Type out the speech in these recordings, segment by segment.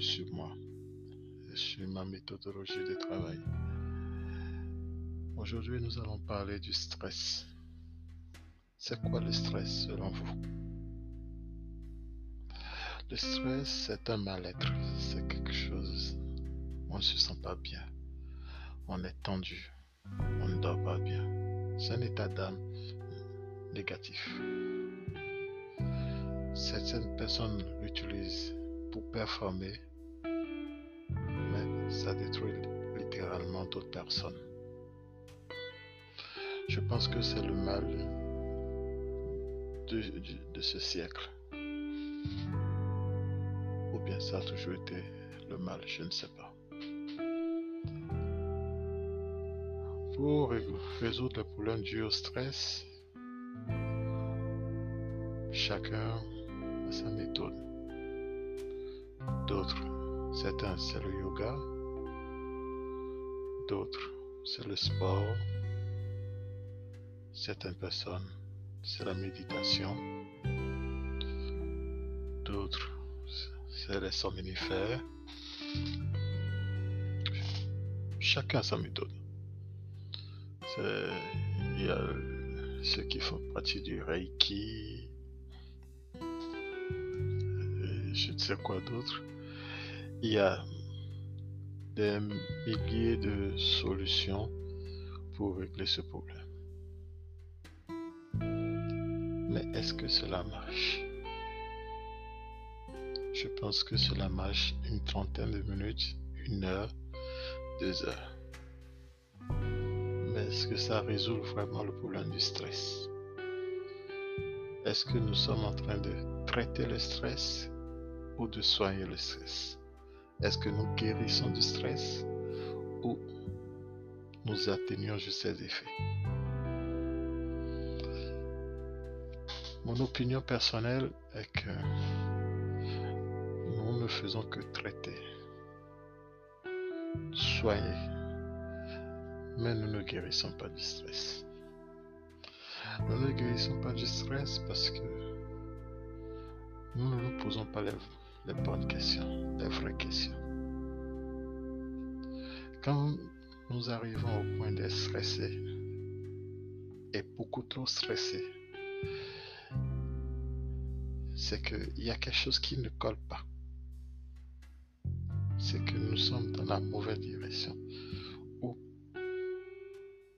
sur moi, sur ma méthodologie de travail. Aujourd'hui, nous allons parler du stress. C'est quoi le stress selon vous? Le stress, c'est un mal-être, c'est quelque chose. On ne se sent pas bien, on est tendu, on ne dort pas bien. C'est un état d'âme négatif. Certaines personnes l'utilisent pour performer, mais ça détruit littéralement d'autres personnes. Je pense que c'est le mal de, ce siècle. Ou bien ça a toujours été le mal, je ne sais pas. Pour résoudre le problème du stress, chacun a sa méthode. D'autres, certains c'est le yoga, d'autres c'est le sport, certaines personnes c'est la méditation, d'autres c'est les somnifères. Chacun sa méthode. Il y a ceux qui font partie du Reiki, je ne sais quoi d'autre. Il y a des milliers de solutions pour régler ce problème. Mais est-ce que cela marche? Je pense que cela marche une trentaine de minutes, une heure, deux heures est-ce que ça résout vraiment le problème du stress? Est-ce que nous sommes en train de traiter le stress? Ou de soigner le stress Est-ce que nous guérissons du stress ou nous atténuons juste ses effets? Mon opinion personnelle est que nous ne faisons que traiter, soigner mais nous ne guérissons pas du stress. Nous ne guérissons pas du stress parce que nous ne nous posons pas les, bonnes questions, les vraies questions. Quand nous arrivons au point d'être stressés, et beaucoup trop stressés, c'est qu'il y a quelque chose qui ne colle pas. C'est que nous sommes dans la mauvaise direction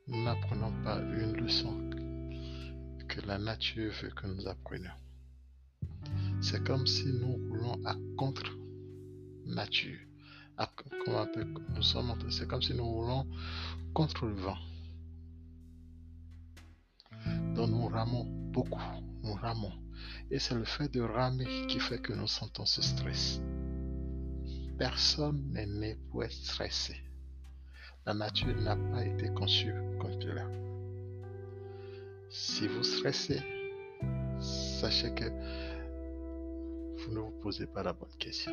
nous n'apprenons pas une leçon que la nature veut que nous apprenions. C'est comme si nous roulons à contre-nature. Nous sommes, c'est comme si nous roulons contre le vent. Donc nous ramons beaucoup, nous ramons. Et c'est le fait de ramer qui fait que nous sentons ce stress. Personne n'est né pour être stressé. La nature n'a pas été conçue comme cela. Si vous stressez, sachez que vous ne vous posez pas la bonne question.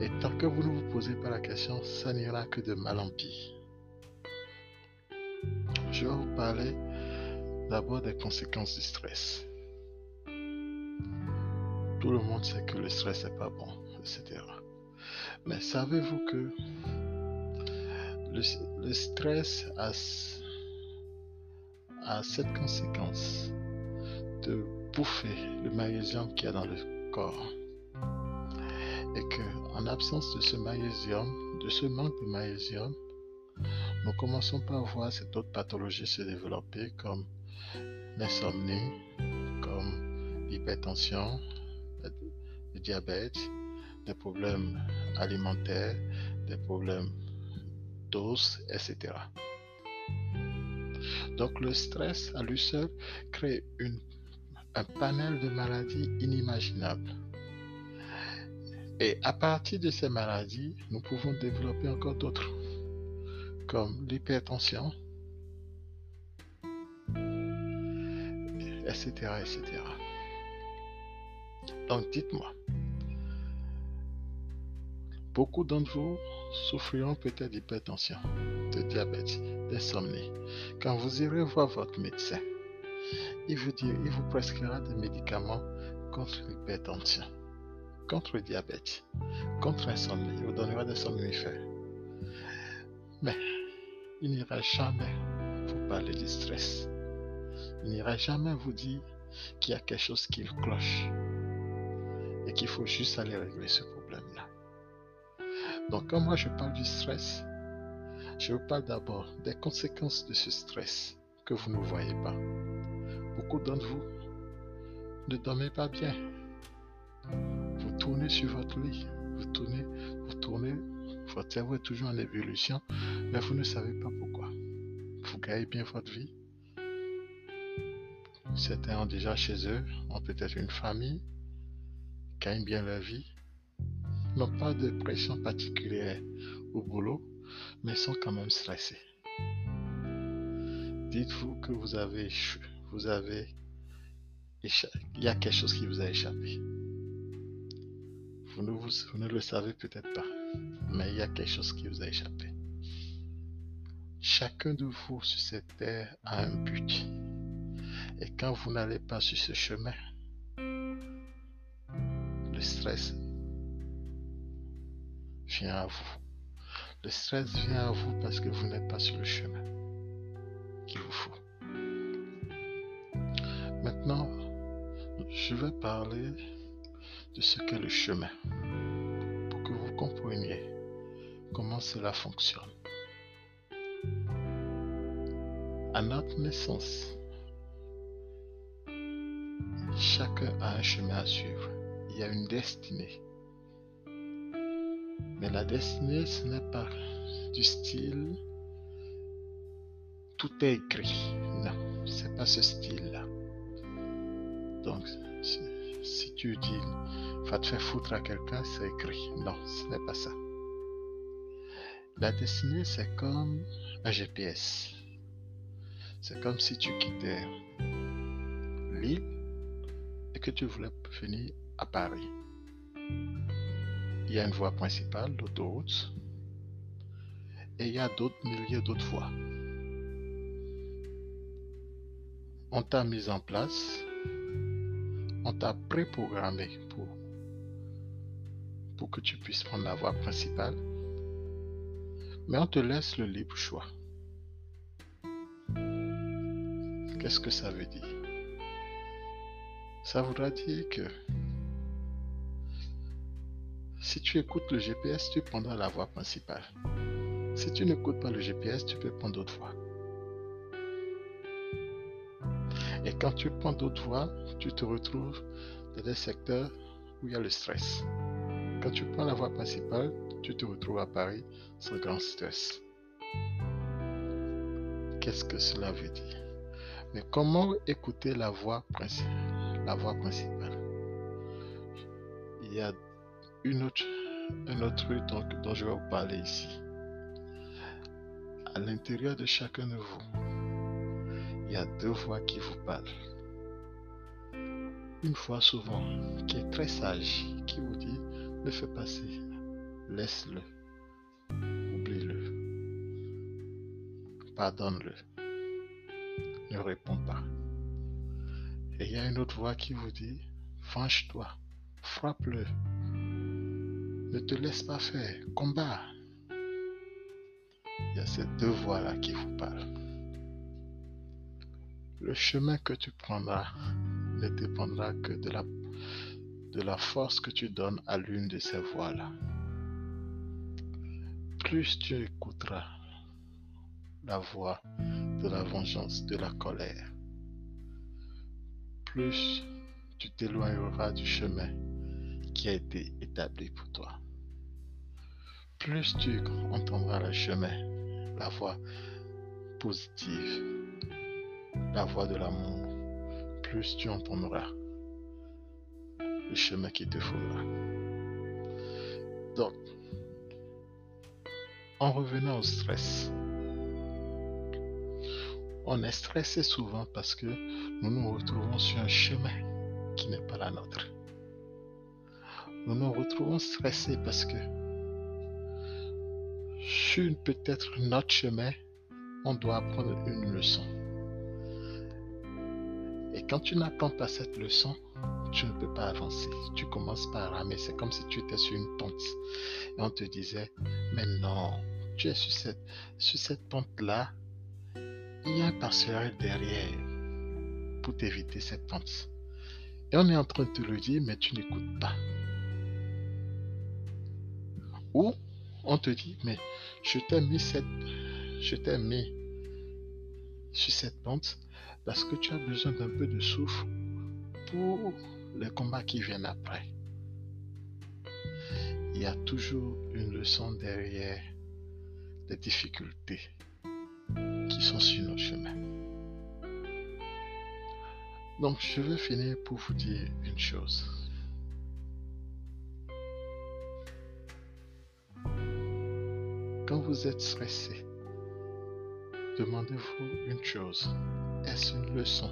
Et tant que vous ne vous posez pas la question, ça n'ira que de mal en pire. Je vais vous parler d'abord des conséquences du stress. Tout le monde sait que le stress n'est pas bon, etc. Mais savez-vous que le, stress a, cette conséquence de bouffer le magnésium qu'il y a dans le corps. Et que en absence de ce magnésium, de ce manque de magnésium, nous commençons par voir cette autre pathologie se développer comme l'insomnie, comme l'hypertension, le diabète, des problèmes alimentaires, des problèmes doses, etc. Donc le stress à lui seul crée un panel de maladies inimaginables. Et à partir de ces maladies, nous pouvons développer encore d'autres, comme l'hypertension, etc., etc. Donc dites-moi, Beaucoup d'entre vous souffriront peut-être d'hypertension, de diabète, d'insomnie. quand vous irez voir votre médecin, il vous, dit, il vous prescrira des médicaments contre l'hypertension, contre le diabète, contre l'insomnie. Il vous donnera des somnifères. Mais il n'ira jamais vous parler du stress. Il n'ira jamais vous dire qu'il y a quelque chose qui cloche et qu'il faut juste aller régler ce problème-là. Donc quand moi je parle du stress, je vous parle d'abord des conséquences de ce stress que vous ne voyez pas. Beaucoup d'entre vous ne dormez pas bien. Tournez sur votre lit, vous tournez, vous tournez, votre cerveau est toujours en évolution, mais vous ne savez pas pourquoi. Vous gagnez bien votre vie. Certains ont déjà chez eux, ont peut-être une famille, gagnent bien leur vie, n'ont pas de pression particulière au boulot, mais sont quand même stressés. Dites-vous que vous avez, vous avez, il y a quelque chose qui vous a échappé. Vous ne, le savez peut-être pas, mais il y a quelque chose qui vous a échappé. Chacun de vous sur cette terre a un but. Et quand vous n'allez pas sur ce chemin, le stress vient à vous. Le stress vient à vous parce que vous n'êtes pas sur le chemin qu'il vous faut. Maintenant, je vais parler de ce qu'est le chemin pour que vous compreniez comment cela fonctionne. À notre naissance, chacun a un chemin à suivre. Il y a une destinée. Mais la destinée, ce n'est pas du style tout est écrit. Non, c'est pas ce style-là. Donc, si, tu dis va te faire foutre à quelqu'un, c'est écrit. Non, ce n'est pas ça. La destinée, c'est comme un GPS. C'est comme si tu quittais l'île et que tu voulais venir à Paris il y a une voie principale, l'autoroute, et il y a d'autres milliers d'autres voies. On t'a mis en place, on t'a préprogrammé pour, pour que tu puisses prendre la voie principale, mais on te laisse le libre choix. Qu'est-ce que ça veut dire? Ça voudra dire que si tu écoutes le GPS, tu prendras la voie principale. Si tu n'écoutes pas le GPS, tu peux prendre d'autres voies. Quand tu prends d'autres voies, tu te retrouves dans des secteurs où il y a le stress. Quand tu prends la voie principale, tu te retrouves à Paris sans grand stress. Qu'est-ce que cela veut dire? Mais comment écouter la voie, principale, Il y a une autre, un autre truc dont, je vais vous parler ici. À l'intérieur de chacun de vous, il y a deux voix qui vous parlent. Une fois souvent qui est très sage, qui vous dit ne fais pas laisse-le, oublie-le, pardonne-le, ne réponds pas. Et il y a une autre voix qui vous dit venge-toi, frappe-le, ne te laisse pas faire. Combat. Il y a ces deux voies-là qui vous parlent. Le chemin que tu prendras ne dépendra que de la, force que tu donnes à l'une de ces voies-là. Plus tu écouteras la voix de la vengeance, de la colère, plus tu t'éloigneras du chemin qui a été établi pour toi plus tu entendras le chemin, la voix positive, la voix de l'amour, plus tu entendras le chemin qui te faudra. Donc, en revenant au stress, on est stressé souvent parce que nous nous retrouvons sur un chemin qui n'est pas la nôtre. Nous nous retrouvons stressés parce que sur peut-être notre chemin, on doit apprendre une leçon. Quand tu n'apprends pas cette leçon, tu ne peux pas avancer. Tu commences par ramer. C'est comme si tu étais sur une pente. Et on te disait, mais non, tu es sur cette, sur cette pente-là. Il y a un passerelle derrière pour t'éviter cette pente. Et on est en train de te le dire, mais tu n'écoutes pas. Ou on te dit, mais je t'ai mis cette, je t'ai mis sur cette pente parce que tu as besoin d'un peu de souffle pour les combats qui viennent après. Il y a toujours une leçon derrière les difficultés qui sont sur nos chemins. Donc, je veux finir pour vous dire une chose. Quand vous êtes stressé, demandez-vous une chose. Est-ce une leçon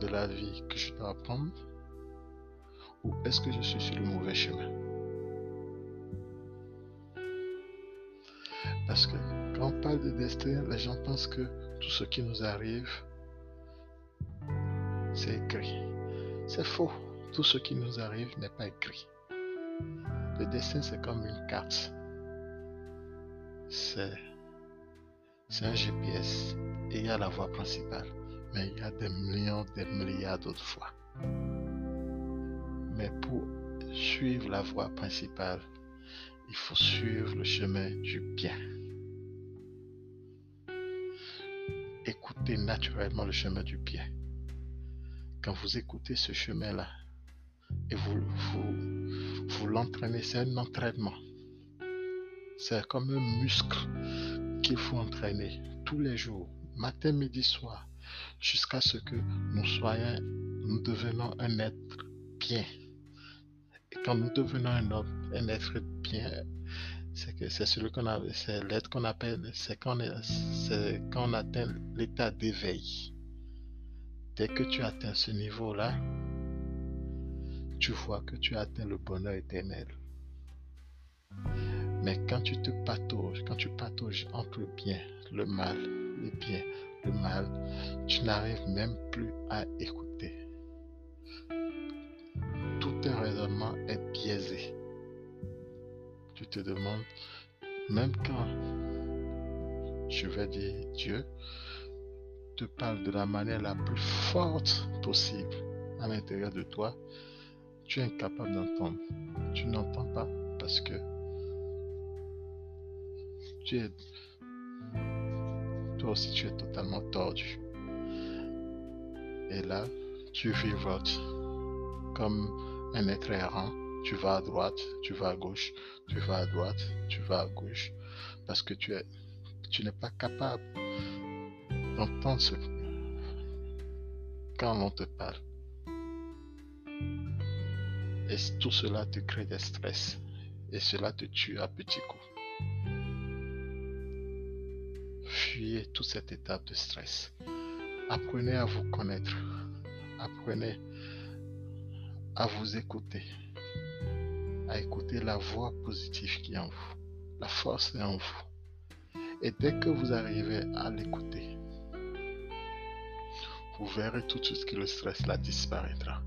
de la vie que je dois apprendre ou est-ce que je suis sur le mauvais chemin? Parce que quand on parle de destin, les gens pensent que tout ce qui nous arrive, c'est écrit. C'est faux. Tout ce qui nous arrive n'est pas écrit. Le destin, c'est comme une carte. C'est, un GPS et il y a la voie principale. Mais il y a des millions, des milliards d'autres voies. Mais pour suivre la voie principale, il faut suivre le chemin du bien. Écoutez naturellement le chemin du bien. Quand vous écoutez ce chemin-là et vous, vous, vous l'entraînez, c'est un entraînement. C'est comme un muscle qu'il faut entraîner tous les jours, matin, midi, soir, jusqu'à ce que nous soyons, nous devenons un être bien. Et quand nous devenons un, homme, un être bien, c'est que c'est celui qu'on c'est l'être qu'on appelle, c'est quand, c'est quand on atteint l'état d'éveil. Dès que tu atteins ce niveau-là, tu vois que tu atteins le bonheur éternel. Mais quand tu te patauges, quand tu patauges entre le bien, le mal, le bien, le mal, tu n'arrives même plus à écouter. Tout un raisonnement est biaisé. Tu te demandes, même quand je vais dire Dieu, te parle de la manière la plus forte possible à l'intérieur de toi, tu es incapable d'entendre. Tu n'entends pas parce que tu es toi aussi tu es totalement tordu. Et là, tu vivotes comme un être errant. Tu vas à droite, tu vas à gauche, tu vas à droite, tu vas à gauche. Parce que tu es, tu n'es pas capable d'entendre ce quand on te parle. Et tout cela te crée des stress. Et cela te tue à petits coups fuyez toute cette étape de stress. Apprenez à vous connaître. Apprenez à vous écouter. À écouter la voix positive qui est en vous. La force est en vous. Et dès que vous arrivez à l'écouter, vous verrez tout suite que le stress là disparaîtra.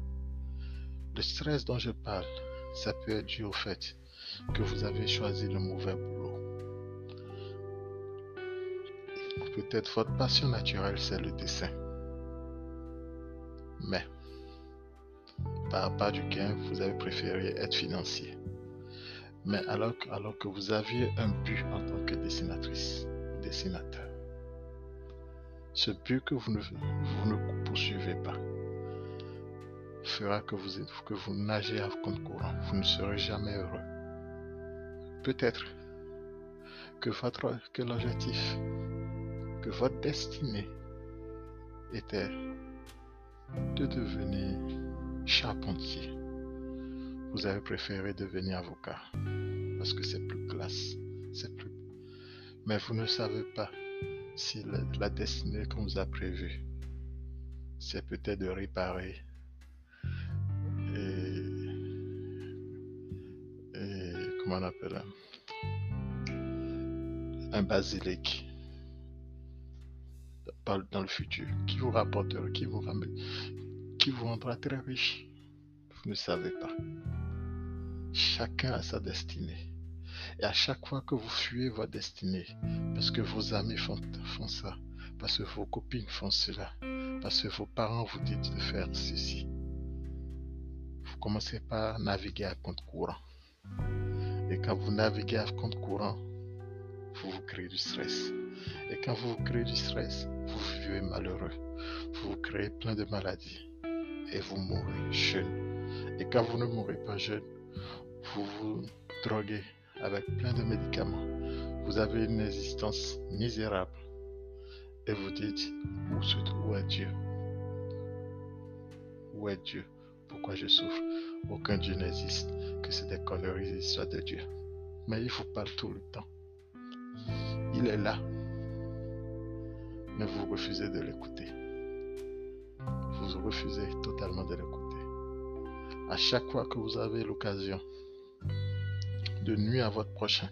Le stress dont je parle, ça peut être dû au fait que vous avez choisi le mauvais boulot Peut-être votre passion naturelle, c'est le dessin. Mais, par pas du gain, vous avez préféré être financier. Mais alors, alors que vous aviez un but en tant que dessinatrice ou dessinateur, ce but que vous ne, vous ne poursuivez pas fera que vous, que vous nagez à compte courant. Vous ne serez jamais heureux. Peut-être que, que l'objectif que votre destinée était de devenir charpentier. Vous avez préféré devenir avocat parce que c'est plus classe, c'est plus. Mais vous ne savez pas si la, destinée qu'on vous a prévue, c'est peut-être de réparer et, et comment on appelle un basilic dans le futur, qui vous rapportera, qui vous, qui vous rendra très riche. Vous ne savez pas. Chacun a sa destinée. Et à chaque fois que vous fuyez votre destinée, parce que vos amis font, font ça, parce que vos copines font cela, parce que vos parents vous disent de faire ceci, vous commencez par naviguer à compte courant. Et quand vous naviguez à compte courant, vous vous créez du stress. Et quand vous créez du stress, vous vivez malheureux. Vous créez plein de maladies. Et vous mourrez jeune. Et quand vous ne mourrez pas jeune, vous vous droguez avec plein de médicaments. Vous avez une existence misérable. Et vous dites, où, se, trouve Dieu? Où est Dieu? Pourquoi je souffre? Aucun Dieu n'existe, que c'est des conneries des histoires de Dieu. Mais il vous parle tout le temps. Il est là. Mais vous refusez de l'écouter. Vous refusez totalement de l'écouter. À chaque fois que vous avez l'occasion de nuire à votre prochain,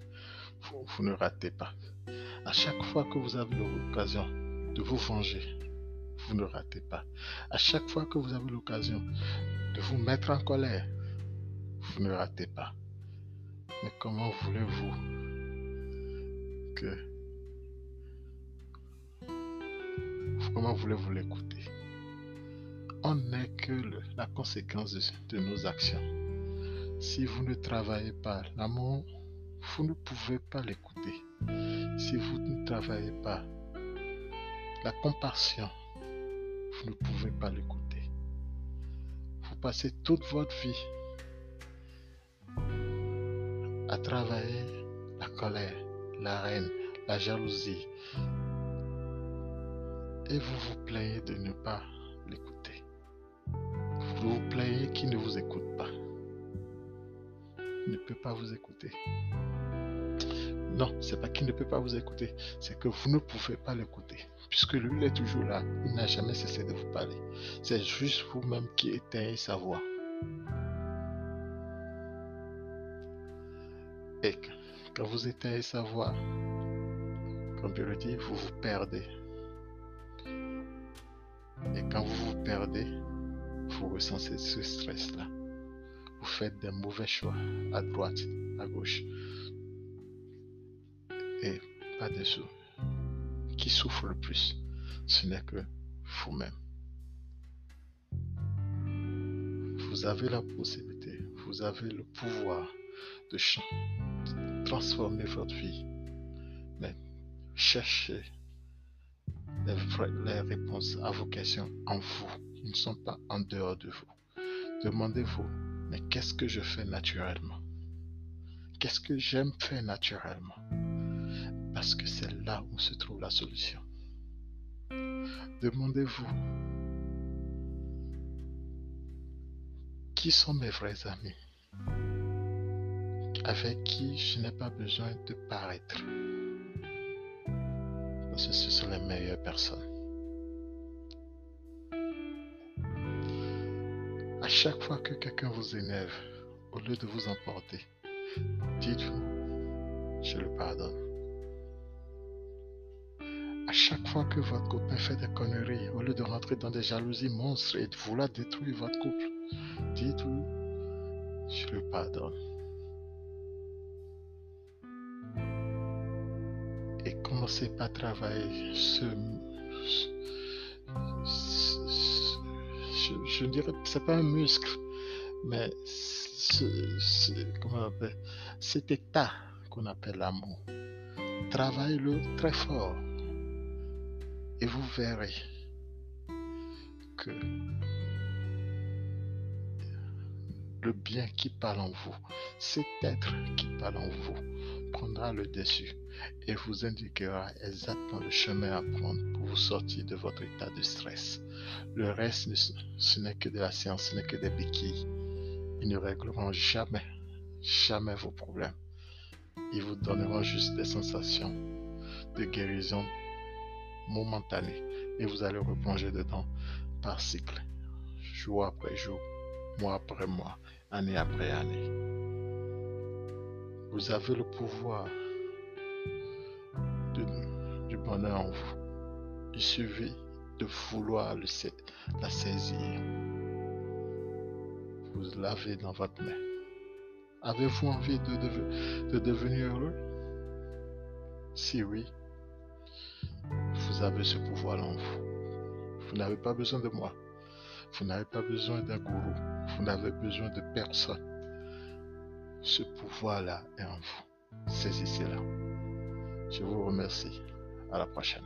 vous, ne ratez pas. À chaque fois que vous avez l'occasion de vous venger, vous ne ratez pas. À chaque fois que vous avez l'occasion de vous mettre en colère, vous ne ratez pas. Mais comment voulez-vous que... Comment voulez-vous l'écouter? On n'est que la conséquence de nos actions. Si vous ne travaillez pas l'amour, vous ne pouvez pas l'écouter. Si vous ne travaillez pas la compassion, vous ne pouvez pas l'écouter. Vous passez toute votre vie à travailler la colère, la haine, la jalousie. Et vous vous plaignez de ne pas l'écouter. Vous vous plaignez qu'il ne vous écoute pas ne peut pas vous écouter. Non, c'est pas qu'il ne peut pas vous écouter, c'est que vous ne pouvez pas l'écouter. Puisque lui, il est toujours là, il n'a jamais cessé de vous parler. C'est juste vous-même qui éteignez sa voix. Et quand vous éteignez sa voix, comme je le dis, vous vous perdez. Quand vous vous perdez, vous ressentez ce stress-là vous faites des mauvais choix à droite, à gauche. Et pas dessous. Qui souffre le plus, ce n'est que vous-même. Vous avez la possibilité, vous avez le pouvoir de, transformer votre vie. Mais cherchez les, réponses à vos questions en vous. Ils ne sont pas en dehors de vous. Demandez-vous mais qu'est-ce que je fais naturellement? Qu'est-ce que j'aime faire naturellement? Parce que c'est là où se trouve la solution. Demandez-vous, qui sont mes vrais amis? Avec qui je n'ai pas besoin de paraître. Ce sont les meilleures personnes. chaque fois que quelqu'un vous énerve, au lieu de vous emporter, dites-vous, je le pardonne. À chaque fois que votre copain fait des conneries, au lieu de rentrer dans des jalousies monstres et de vouloir détruire votre couple, dites-vous, je le pardonne. Commencez par travailler ce, je, ne dirais, c'est pas un muscle, mais cet état qu'on appelle l'amour. Travaillez-le très fort et vous verrez que le bien qui parle en vous, cet être qui parle en vous, prendra le dessus et vous indiquera exactement le chemin à prendre pour vous sortir de votre état de stress. Le reste, ce n'est que de la science, ce n'est que des béquilles. Ils ne régleront jamais, jamais vos problèmes. Ils vous donneront juste des sensations de guérison momentanée et vous allez replonger dedans par cycle, jour après jour, mois après mois, année après année. Vous avez le pouvoir du bonheur en vous. Il suffit de vouloir le, la saisir. Vous l'avez dans votre main. Avez-vous envie de, de devenir heureux? Si oui, vous avez ce pouvoir en vous. Vous n'avez pas besoin de moi. Vous n'avez pas besoin d'un gourou. Vous n'avez besoin de personne. Ce pouvoir-là est en vous. Saisissez-la. Je vous remercie. À la prochaine.